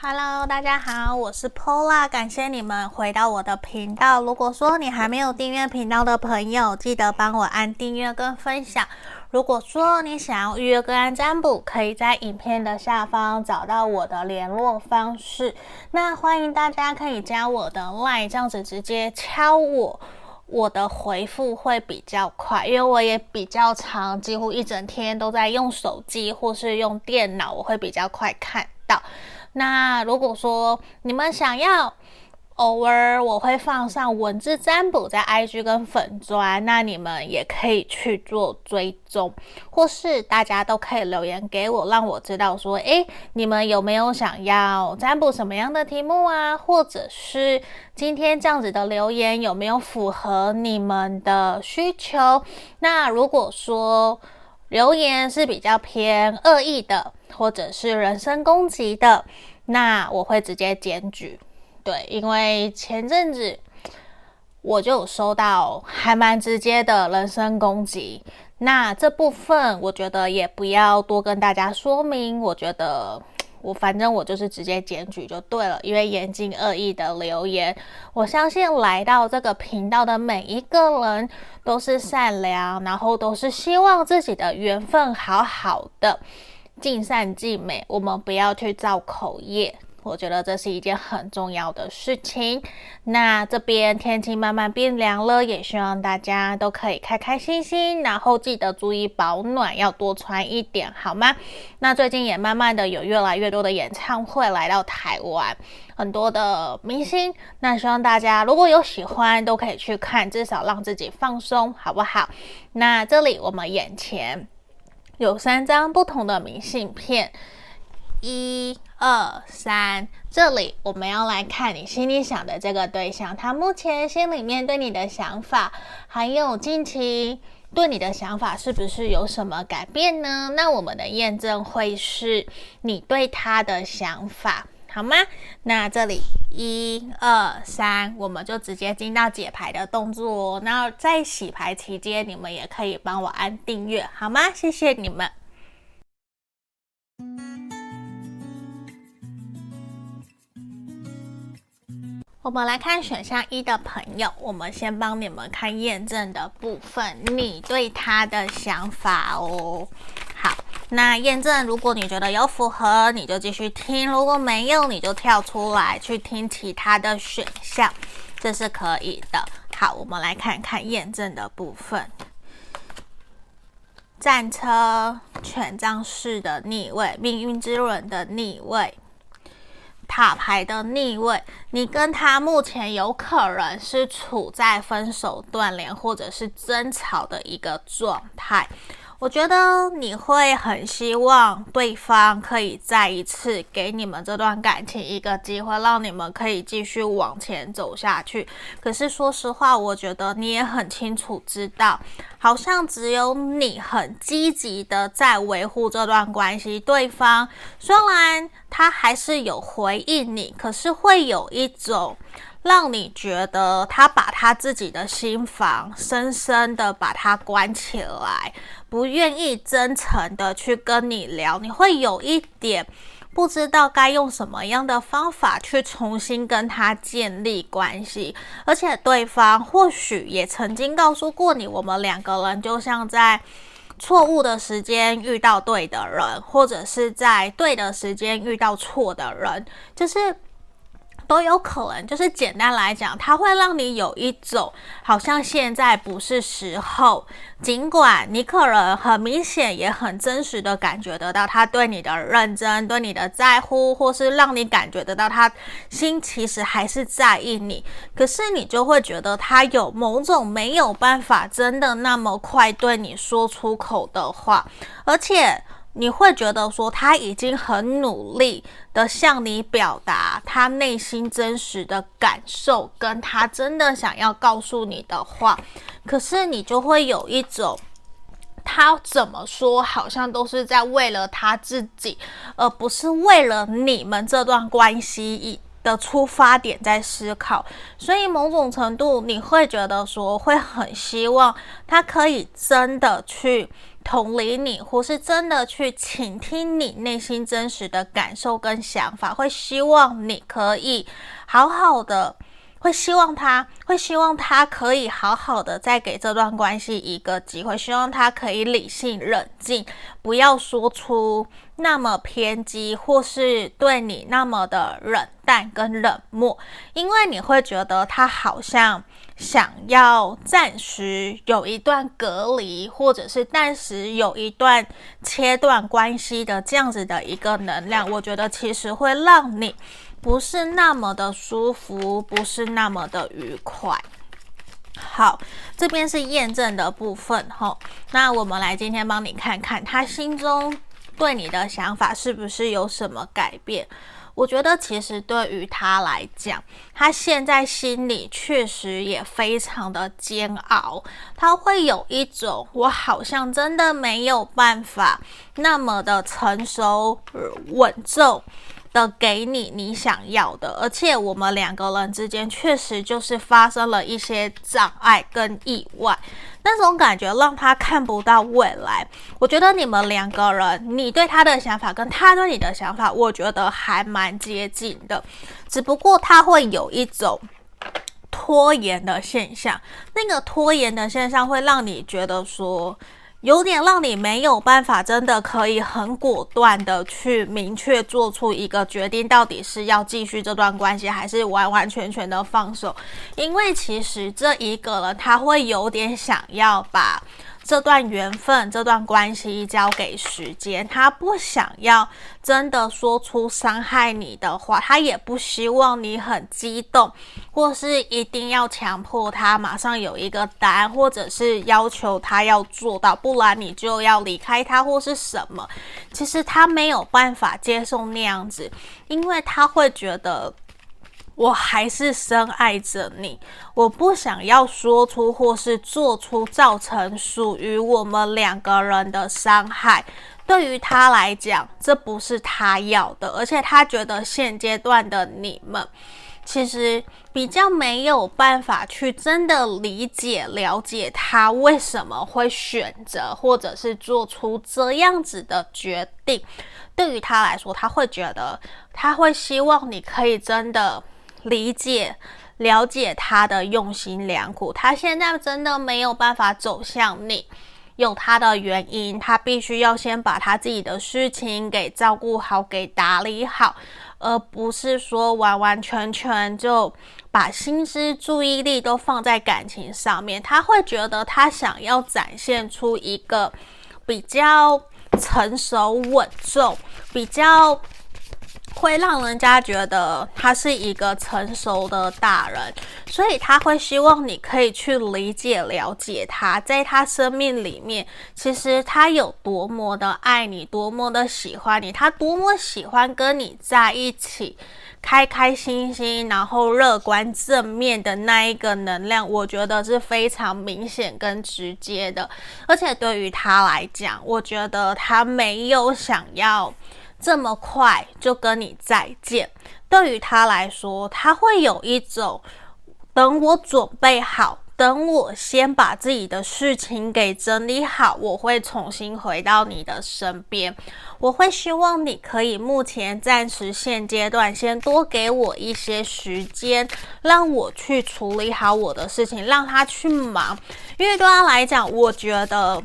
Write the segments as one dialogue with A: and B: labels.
A: Hello，大家好，我是 Pola，感谢你们回到我的频道。如果说你还没有订阅频道的朋友，记得帮我按订阅跟分享。如果说你想要预约个案占卜，可以在影片的下方找到我的联络方式。那欢迎大家可以加我的 LINE，这样子直接敲我，我的回复会比较快，因为我也比较常，几乎一整天都在用手机或是用电脑，我会比较快看到。那如果说你们想要，偶尔我会放上文字占卜在 IG 跟粉专，那你们也可以去做追踪，或是大家都可以留言给我，让我知道说，诶，你们有没有想要占卜什么样的题目啊？或者是今天这样子的留言有没有符合你们的需求？那如果说留言是比较偏恶意的，或者是人身攻击的，那我会直接检举。对，因为前阵子我就收到还蛮直接的人身攻击，那这部分我觉得也不要多跟大家说明。我觉得我反正我就是直接检举就对了，因为严禁恶意的留言。我相信来到这个频道的每一个人都是善良，然后都是希望自己的缘分好好的，尽善尽美。我们不要去造口业。我觉得这是一件很重要的事情。那这边天气慢慢变凉了，也希望大家都可以开开心心，然后记得注意保暖，要多穿一点，好吗？那最近也慢慢的有越来越多的演唱会来到台湾，很多的明星。那希望大家如果有喜欢，都可以去看，至少让自己放松，好不好？那这里我们眼前有三张不同的明信片。一二三，这里我们要来看你心里想的这个对象，他目前心里面对你的想法，还有近期对你的想法是不是有什么改变呢？那我们的验证会是你对他的想法，好吗？那这里一二三，我们就直接进到解牌的动作哦。那在洗牌期间，你们也可以帮我按订阅，好吗？谢谢你们。我们来看选项一的朋友，我们先帮你们看验证的部分，你对他的想法哦。那验证，如果你觉得有符合，你就继续听；如果没有，你就跳出来去听其他的选项，这是可以的。好，我们来看看验证的部分：战车、权杖四的逆位、命运之轮的逆位。塔牌的逆位，你跟他目前有可能是处在分手、断联或者是争吵的一个状态。我觉得你会很希望对方可以再一次给你们这段感情一个机会，让你们可以继续往前走下去。可是说实话，我觉得你也很清楚知道，好像只有你很积极的在维护这段关系，对方虽然他还是有回应你，可是会有一种。让你觉得他把他自己的心房深深的把它关起来，不愿意真诚的去跟你聊，你会有一点不知道该用什么样的方法去重新跟他建立关系，而且对方或许也曾经告诉过你，我们两个人就像在错误的时间遇到对的人，或者是在对的时间遇到错的人，就是。都有可能，就是简单来讲，它会让你有一种好像现在不是时候。尽管你可能很明显也很真实的感觉得到他对你的认真、对你的在乎，或是让你感觉得到他心其实还是在意你，可是你就会觉得他有某种没有办法真的那么快对你说出口的话，而且。你会觉得说他已经很努力的向你表达他内心真实的感受，跟他真的想要告诉你的话，可是你就会有一种他怎么说好像都是在为了他自己，而不是为了你们这段关系的出发点在思考，所以某种程度你会觉得说会很希望他可以真的去。同理你，或是真的去倾听你内心真实的感受跟想法，会希望你可以好好的。会希望他，会希望他可以好好的再给这段关系一个机会，希望他可以理性冷静，不要说出那么偏激，或是对你那么的冷淡跟冷漠，因为你会觉得他好像想要暂时有一段隔离，或者是暂时有一段切断关系的这样子的一个能量，我觉得其实会让你。不是那么的舒服，不是那么的愉快。好，这边是验证的部分哈。那我们来今天帮你看看他心中对你的想法是不是有什么改变。我觉得其实对于他来讲，他现在心里确实也非常的煎熬。他会有一种我好像真的没有办法那么的成熟稳重。的给你你想要的，而且我们两个人之间确实就是发生了一些障碍跟意外，那种感觉让他看不到未来。我觉得你们两个人，你对他的想法跟他对你的想法，我觉得还蛮接近的，只不过他会有一种拖延的现象，那个拖延的现象会让你觉得说。有点让你没有办法，真的可以很果断的去明确做出一个决定，到底是要继续这段关系，还是完完全全的放手？因为其实这一个人他会有点想要把。这段缘分，这段关系交给时间，他不想要真的说出伤害你的话，他也不希望你很激动，或是一定要强迫他马上有一个答案，或者是要求他要做到，不然你就要离开他或是什么。其实他没有办法接受那样子，因为他会觉得。我还是深爱着你，我不想要说出或是做出造成属于我们两个人的伤害。对于他来讲，这不是他要的，而且他觉得现阶段的你们其实比较没有办法去真的理解、了解他为什么会选择或者是做出这样子的决定。对于他来说，他会觉得他会希望你可以真的。理解、了解他的用心良苦，他现在真的没有办法走向你，有他的原因，他必须要先把他自己的事情给照顾好、给打理好，而不是说完完全全就把心。思、注意力都放在感情上面。他会觉得他想要展现出一个比较成熟稳重、比较。会让人家觉得他是一个成熟的大人，所以他会希望你可以去理解、了解他，在他生命里面，其实他有多么的爱你，多么的喜欢你，他多么喜欢跟你在一起，开开心心，然后乐观正面的那一个能量，我觉得是非常明显跟直接的。而且对于他来讲，我觉得他没有想要。这么快就跟你再见，对于他来说，他会有一种等我准备好，等我先把自己的事情给整理好，我会重新回到你的身边。我会希望你可以目前暂时现阶段先多给我一些时间，让我去处理好我的事情，让他去忙。因为对他来讲，我觉得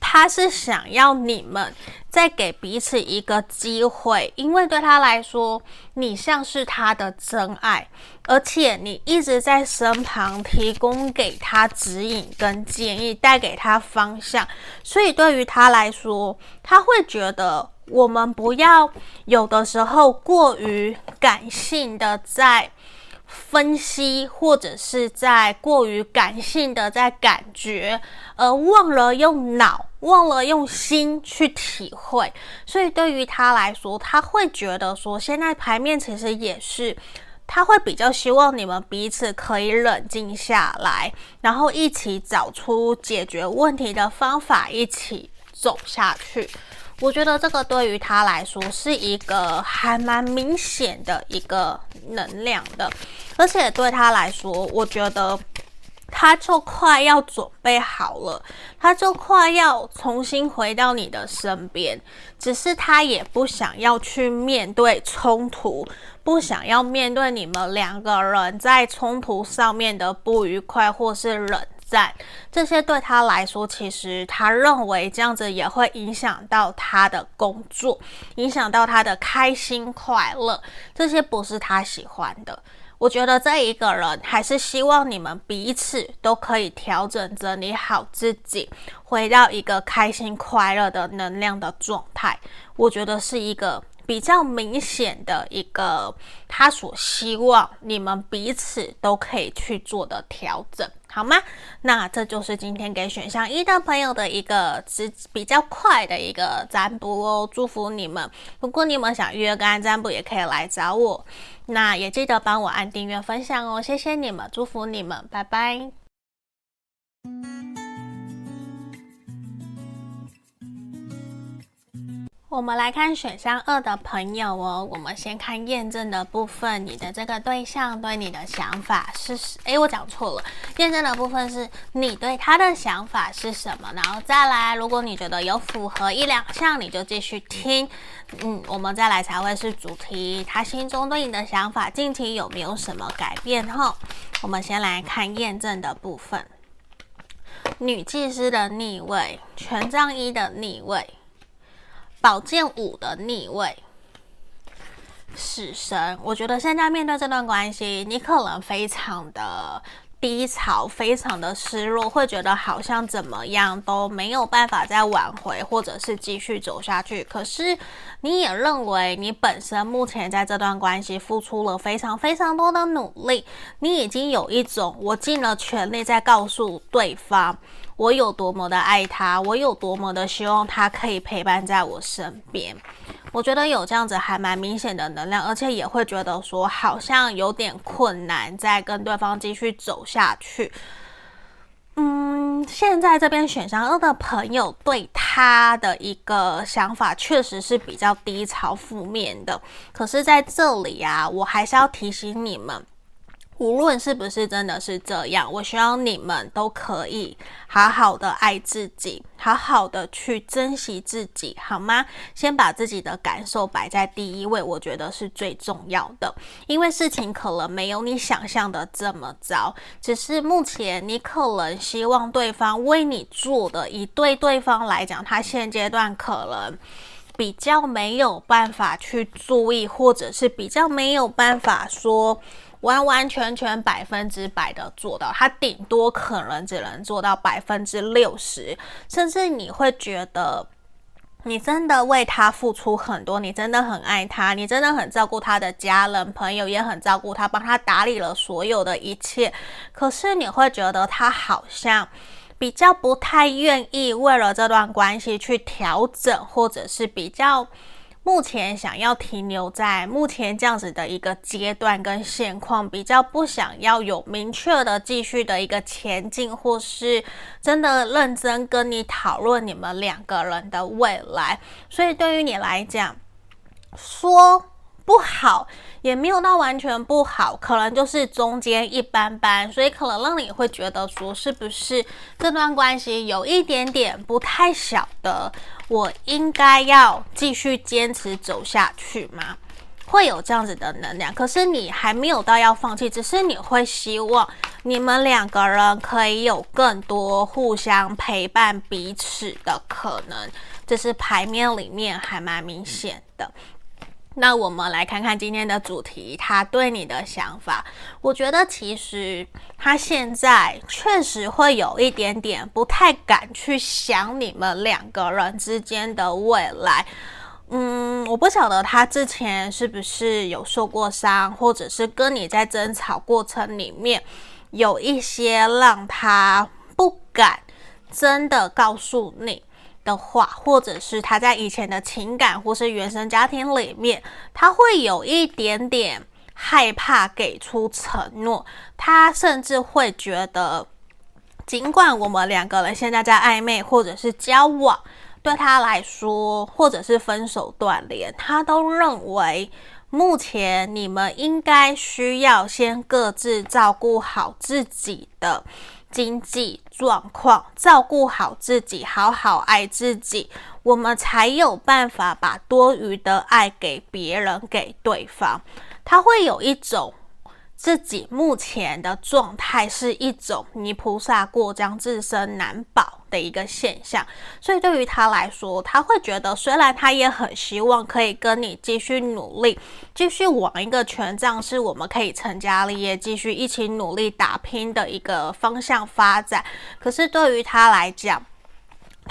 A: 他是想要你们。再给彼此一个机会，因为对他来说，你像是他的真爱，而且你一直在身旁提供给他指引跟建议，带给他方向，所以对于他来说，他会觉得我们不要有的时候过于感性的在。分析，或者是在过于感性的在感觉，而忘了用脑，忘了用心去体会。所以对于他来说，他会觉得说，现在牌面其实也是，他会比较希望你们彼此可以冷静下来，然后一起找出解决问题的方法，一起走下去。我觉得这个对于他来说是一个还蛮明显的一个能量的，而且对他来说，我觉得他就快要准备好了，他就快要重新回到你的身边，只是他也不想要去面对冲突，不想要面对你们两个人在冲突上面的不愉快或是冷在，这些对他来说，其实他认为这样子也会影响到他的工作，影响到他的开心快乐，这些不是他喜欢的。我觉得这一个人还是希望你们彼此都可以调整整理好自己，回到一个开心快乐的能量的状态。我觉得是一个比较明显的一个他所希望你们彼此都可以去做的调整。好吗？那这就是今天给选项一的朋友的一个直比较快的一个占卜哦，祝福你们。如果你们想预约个案占卜，也可以来找我。那也记得帮我按订阅、分享哦，谢谢你们，祝福你们，拜拜。我们来看选项二的朋友哦，我们先看验证的部分，你的这个对象对你的想法是……诶，我讲错了，验证的部分是你对他的想法是什么？然后再来，如果你觉得有符合一两项，你就继续听。嗯，我们再来才会是主题，他心中对你的想法，近期有没有什么改变？哈，我们先来看验证的部分，女祭司的逆位，权杖一的逆位。宝剑五的逆位，死神。我觉得现在面对这段关系，你可能非常的低潮，非常的失落，会觉得好像怎么样都没有办法再挽回，或者是继续走下去。可是你也认为你本身目前在这段关系付出了非常非常多的努力，你已经有一种我尽了全力在告诉对方。我有多么的爱他，我有多么的希望他可以陪伴在我身边。我觉得有这样子还蛮明显的能量，而且也会觉得说好像有点困难，再跟对方继续走下去。嗯，现在这边选项二的朋友对他的一个想法确实是比较低潮、负面的。可是在这里啊，我还是要提醒你们。无论是不是真的是这样，我希望你们都可以好好的爱自己，好好的去珍惜自己，好吗？先把自己的感受摆在第一位，我觉得是最重要的。因为事情可能没有你想象的这么糟，只是目前你可能希望对方为你做的，以对对方来讲，他现阶段可能比较没有办法去注意，或者是比较没有办法说。完完全全百分之百的做到，他顶多可能只能做到百分之六十，甚至你会觉得你真的为他付出很多，你真的很爱他，你真的很照顾他的家人朋友，也很照顾他，帮他打理了所有的一切。可是你会觉得他好像比较不太愿意为了这段关系去调整，或者是比较。目前想要停留在目前这样子的一个阶段跟现况，比较不想要有明确的继续的一个前进，或是真的认真跟你讨论你们两个人的未来。所以对于你来讲，说不好也没有到完全不好，可能就是中间一般般。所以可能让你会觉得说，是不是这段关系有一点点不太晓得。我应该要继续坚持走下去吗？会有这样子的能量，可是你还没有到要放弃，只是你会希望你们两个人可以有更多互相陪伴彼此的可能，这是牌面里面还蛮明显的。那我们来看看今天的主题，他对你的想法。我觉得其实他现在确实会有一点点不太敢去想你们两个人之间的未来。嗯，我不晓得他之前是不是有受过伤，或者是跟你在争吵过程里面有一些让他不敢真的告诉你。的话，或者是他在以前的情感或是原生家庭里面，他会有一点点害怕给出承诺，他甚至会觉得，尽管我们两个人现在在暧昧或者是交往，对他来说，或者是分手断联，他都认为目前你们应该需要先各自照顾好自己的。经济状况，照顾好自己，好好爱自己，我们才有办法把多余的爱给别人，给对方。他会有一种。自己目前的状态是一种泥菩萨过江，自身难保的一个现象，所以对于他来说，他会觉得虽然他也很希望可以跟你继续努力，继续往一个权杖是我们可以成家立业，继续一起努力打拼的一个方向发展，可是对于他来讲，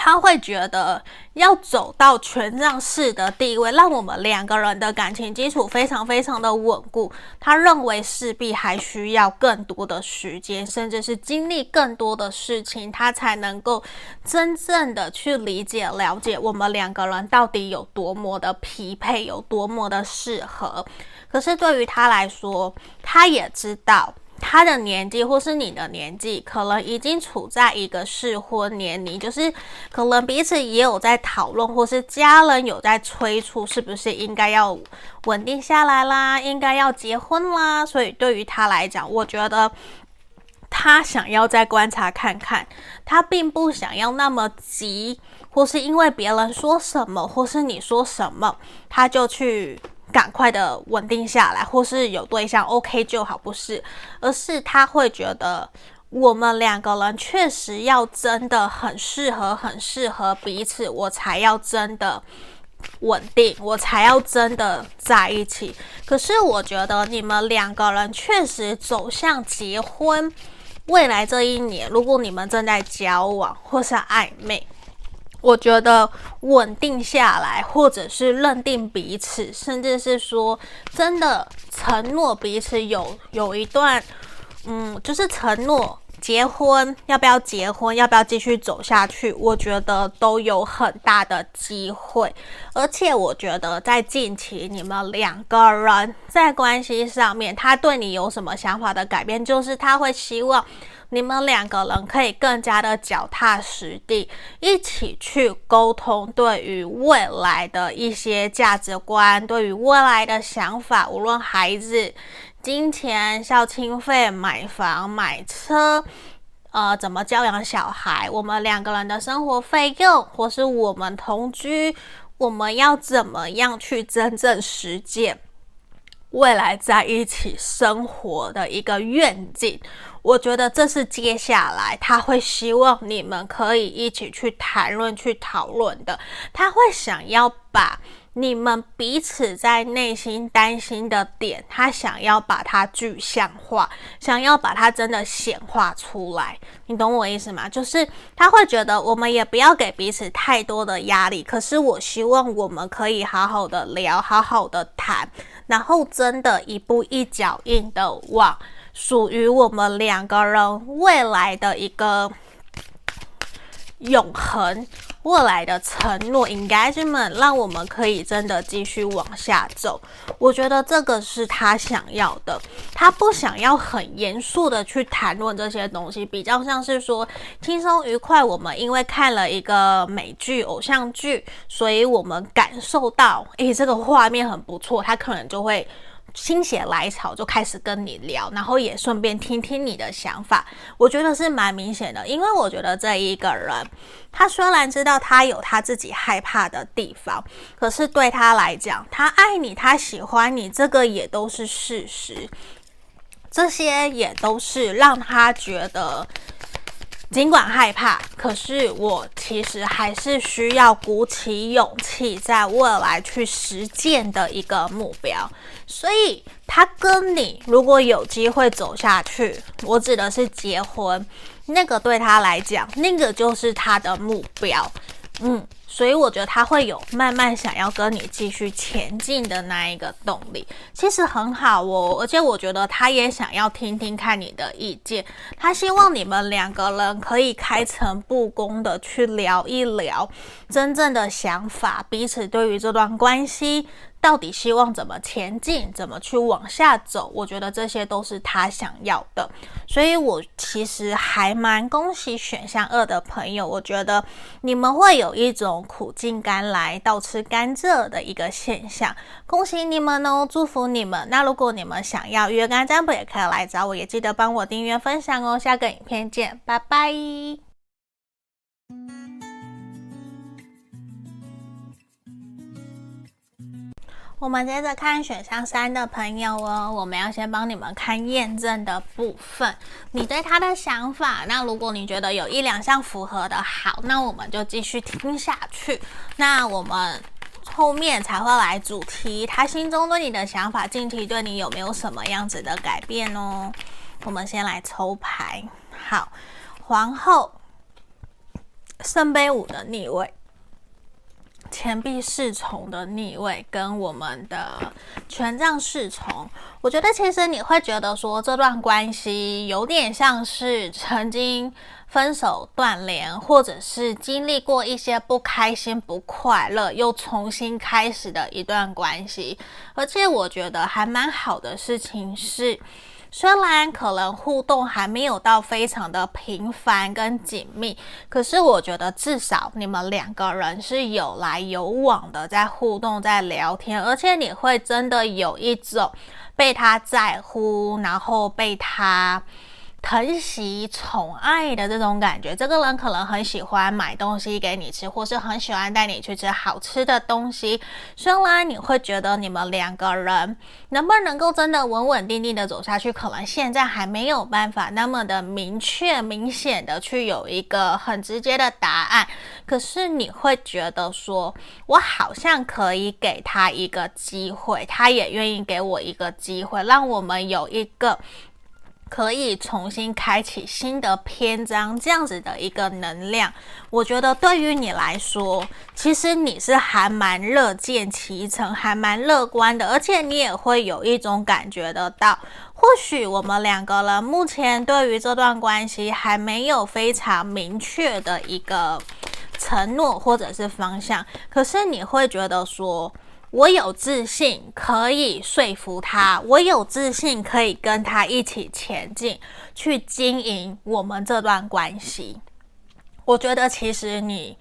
A: 他会觉得要走到权杖四的地位，让我们两个人的感情基础非常非常的稳固。他认为势必还需要更多的时间，甚至是经历更多的事情，他才能够真正的去理解、了解我们两个人到底有多么的匹配，有多么的适合。可是对于他来说，他也知道。他的年纪或是你的年纪，可能已经处在一个适婚年龄，就是可能彼此也有在讨论，或是家人有在催促，是不是应该要稳定下来啦，应该要结婚啦。所以对于他来讲，我觉得他想要再观察看看，他并不想要那么急，或是因为别人说什么，或是你说什么，他就去。赶快的稳定下来，或是有对象 OK 就好，不是，而是他会觉得我们两个人确实要真的很适合，很适合彼此，我才要真的稳定，我才要真的在一起。可是我觉得你们两个人确实走向结婚，未来这一年，如果你们正在交往或是暧昧。我觉得稳定下来，或者是认定彼此，甚至是说真的承诺彼此有有一段，嗯，就是承诺结婚，要不要结婚，要不要继续走下去，我觉得都有很大的机会。而且我觉得在近期你们两个人在关系上面，他对你有什么想法的改变，就是他会希望。你们两个人可以更加的脚踏实地，一起去沟通，对于未来的一些价值观，对于未来的想法，无论孩子、金钱、孝亲费、买房、买车，呃，怎么教养小孩，我们两个人的生活费用，或是我们同居，我们要怎么样去真正实践？未来在一起生活的一个愿景。我觉得这是接下来他会希望你们可以一起去谈论、去讨论的。他会想要把你们彼此在内心担心的点，他想要把它具象化，想要把它真的显化出来。你懂我意思吗？就是他会觉得我们也不要给彼此太多的压力，可是我希望我们可以好好的聊，好好的谈，然后真的一步一脚印的往。属于我们两个人未来的一个永恒，未来的承诺，engagement，让我们可以真的继续往下走。我觉得这个是他想要的，他不想要很严肃的去谈论这些东西，比较像是说轻松愉快。我们因为看了一个美剧、偶像剧，所以我们感受到，诶，这个画面很不错，他可能就会。心血来潮就开始跟你聊，然后也顺便听听你的想法，我觉得是蛮明显的。因为我觉得这一个人，他虽然知道他有他自己害怕的地方，可是对他来讲，他爱你，他喜欢你，这个也都是事实，这些也都是让他觉得。尽管害怕，可是我其实还是需要鼓起勇气，在未来去实践的一个目标。所以，他跟你如果有机会走下去，我指的是结婚，那个对他来讲，那个就是他的目标。嗯。所以我觉得他会有慢慢想要跟你继续前进的那一个动力，其实很好哦。而且我觉得他也想要听听看你的意见，他希望你们两个人可以开诚布公的去聊一聊真正的想法，彼此对于这段关系到底希望怎么前进，怎么去往下走？我觉得这些都是他想要的，所以我其实还蛮恭喜选项二的朋友。我觉得你们会有一种苦尽甘来，倒吃甘蔗的一个现象。恭喜你们哦，祝福你们。那如果你们想要约干占卜，也可以来找我，也记得帮我订阅分享哦。下个影片见，拜拜。我们接着看选项三的朋友哦，我们要先帮你们看验证的部分，你对他的想法。那如果你觉得有一两项符合的，好，那我们就继续听下去。那我们后面才会来主题，他心中对你的想法，近期对你有没有什么样子的改变哦？我们先来抽牌，好，皇后，圣杯五的逆位。钱币侍从的逆位跟我们的权杖侍从，我觉得其实你会觉得说这段关系有点像是曾经分手断联，或者是经历过一些不开心、不快乐，又重新开始的一段关系。而且我觉得还蛮好的事情是。虽然可能互动还没有到非常的频繁跟紧密，可是我觉得至少你们两个人是有来有往的，在互动，在聊天，而且你会真的有一种被他在乎，然后被他。疼惜、宠爱的这种感觉，这个人可能很喜欢买东西给你吃，或是很喜欢带你去吃好吃的东西。虽然你会觉得你们两个人能不能够真的稳稳定定的走下去，可能现在还没有办法那么的明确、明显的去有一个很直接的答案。可是你会觉得说，我好像可以给他一个机会，他也愿意给我一个机会，让我们有一个。可以重新开启新的篇章，这样子的一个能量，我觉得对于你来说，其实你是还蛮乐见其成，还蛮乐观的，而且你也会有一种感觉得到，或许我们两个人目前对于这段关系还没有非常明确的一个承诺或者是方向，可是你会觉得说。我有自信可以说服他，我有自信可以跟他一起前进，去经营我们这段关系。我觉得其实你，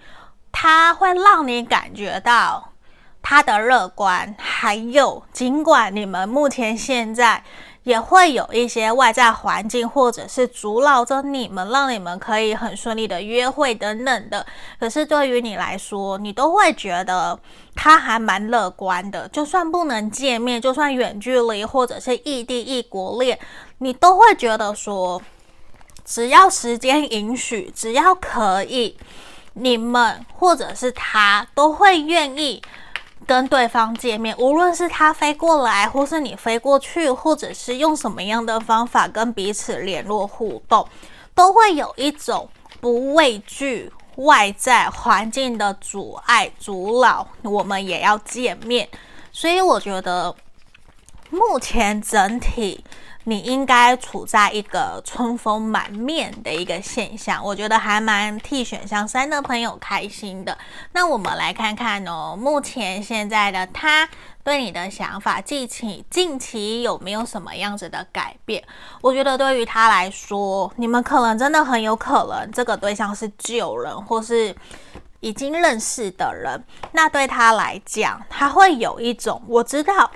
A: 他会让你感觉到他的乐观，还有尽管你们目前现在。也会有一些外在环境，或者是阻挠着你们，让你们可以很顺利的约会等等的。可是对于你来说，你都会觉得他还蛮乐观的。就算不能见面，就算远距离或者是异地异国恋，你都会觉得说，只要时间允许，只要可以，你们或者是他都会愿意。跟对方见面，无论是他飞过来，或是你飞过去，或者是用什么样的方法跟彼此联络互动，都会有一种不畏惧外在环境的阻碍阻扰，我们也要见面。所以我觉得目前整体。你应该处在一个春风满面的一个现象，我觉得还蛮替选项三的朋友开心的。那我们来看看哦，目前现在的他对你的想法，近期近期有没有什么样子的改变？我觉得对于他来说，你们可能真的很有可能这个对象是旧人，或是已经认识的人。那对他来讲，他会有一种我知道。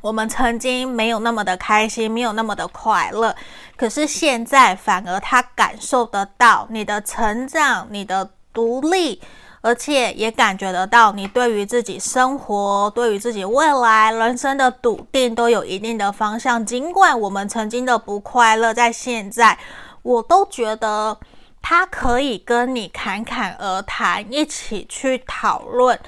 A: 我们曾经没有那么的开心，没有那么的快乐，可是现在反而他感受得到你的成长，你的独立，而且也感觉得到你对于自己生活、对于自己未来人生的笃定都有一定的方向。尽管我们曾经的不快乐，在现在我都觉得他可以跟你侃侃而谈，一起去讨论。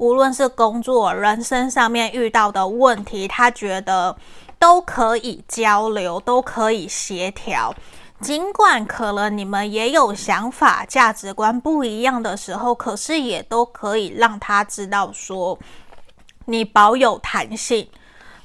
A: 无论是工作、人生上面遇到的问题，他觉得都可以交流，都可以协调。尽管可能你们也有想法、价值观不一样的时候，可是也都可以让他知道说，你保有弹性，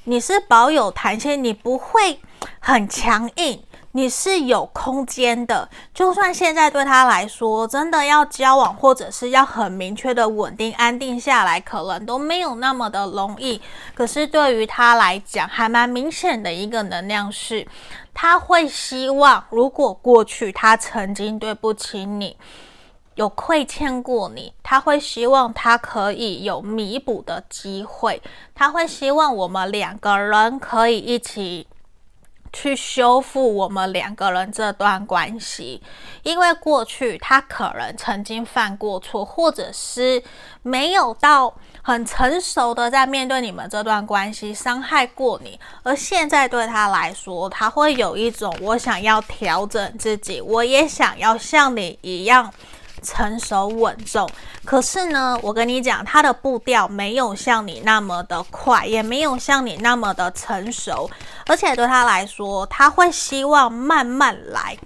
A: 你是保有弹性，你不会很强硬。你是有空间的。就算现在对他来说，真的要交往，或者是要很明确的稳定安定下来，可能都没有那么的容易。可是对于他来讲，还蛮明显的一个能量是，他会希望，如果过去他曾经对不起你。有亏欠过你，他会希望他可以有弥补的机会，他会希望我们两个人可以一起去修复我们两个人这段关系，因为过去他可能曾经犯过错，或者是没有到很成熟的在面对你们这段关系，伤害过你，而现在对他来说，他会有一种我想要调整自己，我也想要像你一样。成熟稳重，可是呢，我跟你讲，他的步调没有像你那么的快，也没有像你那么的成熟，而且对他来说，他会希望慢慢来，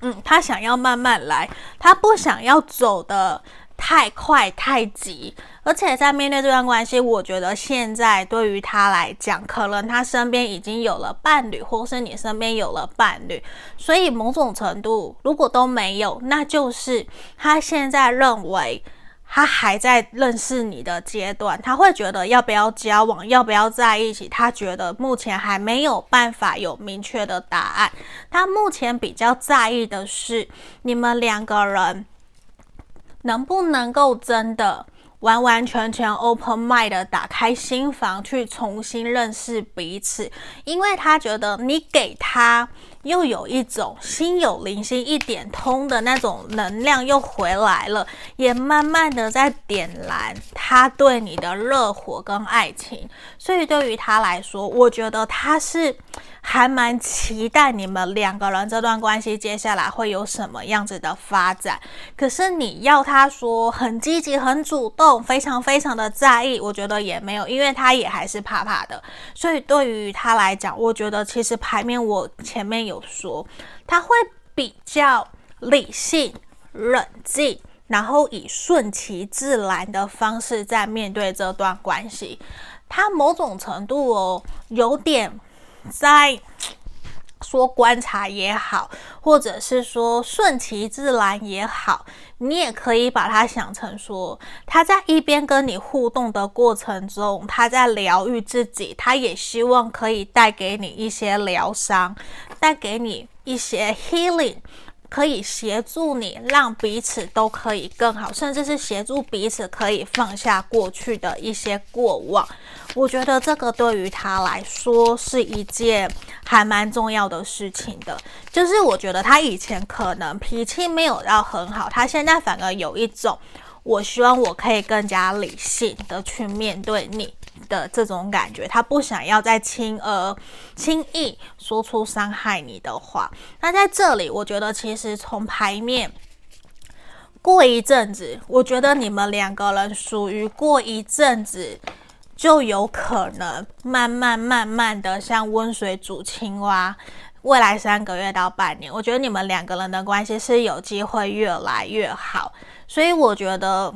A: 嗯，他想要慢慢来，他不想要走的太快太急。而且在面对这段关系，我觉得现在对于他来讲，可能他身边已经有了伴侣，或是你身边有了伴侣，所以某种程度，如果都没有，那就是他现在认为他还在认识你的阶段，他会觉得要不要交往，要不要在一起，他觉得目前还没有办法有明确的答案。他目前比较在意的是你们两个人能不能够真的。完完全全 open mind 的打开心房去重新认识彼此，因为他觉得你给他又有一种心有灵犀一点通的那种能量又回来了，也慢慢的在点燃他对你的热火跟爱情，所以对于他来说，我觉得他是。还蛮期待你们两个人这段关系接下来会有什么样子的发展。可是你要他说很积极、很主动、非常非常的在意，我觉得也没有，因为他也还是怕怕的。所以对于他来讲，我觉得其实牌面我前面有有说，他会比较理性、冷静，然后以顺其自然的方式在面对这段关系。他某种程度哦，有点。在说观察也好，或者是说顺其自然也好，你也可以把它想成说，他在一边跟你互动的过程中，他在疗愈自己，他也希望可以带给你一些疗伤，带给你一些 healing。可以协助你，让彼此都可以更好，甚至是协助彼此可以放下过去的一些过往。我觉得这个对于他来说是一件还蛮重要的事情的。就是我觉得他以前可能脾气没有到很好，他现在反而有一种，我希望我可以更加理性的去面对你。的这种感觉，他不想要再轻而轻易说出伤害你的话。那在这里，我觉得其实从牌面过一阵子，我觉得你们两个人属于过一阵子就有可能慢慢慢慢的像温水煮青蛙。未来三个月到半年，我觉得你们两个人的关系是有机会越来越好。所以我觉得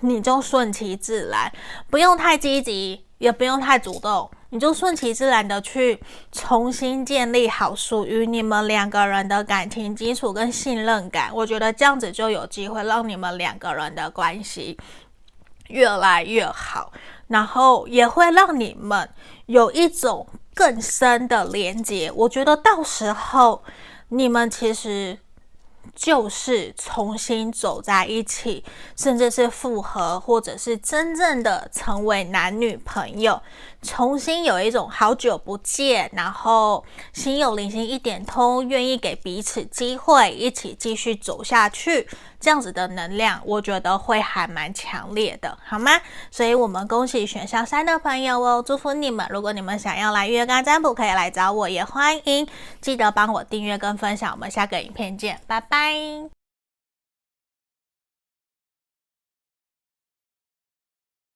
A: 你就顺其自然，不用太积极。也不用太主动，你就顺其自然的去重新建立好属于你们两个人的感情基础跟信任感。我觉得这样子就有机会让你们两个人的关系越来越好，然后也会让你们有一种更深的连接。我觉得到时候你们其实。就是重新走在一起，甚至是复合，或者是真正的成为男女朋友，重新有一种好久不见，然后心有灵犀一点通，愿意给彼此机会，一起继续走下去，这样子的能量，我觉得会还蛮强烈的，好吗？所以我们恭喜选项三的朋友哦，祝福你们！如果你们想要来月干占卜，可以来找我，也欢迎记得帮我订阅跟分享。我们下个影片见，拜拜。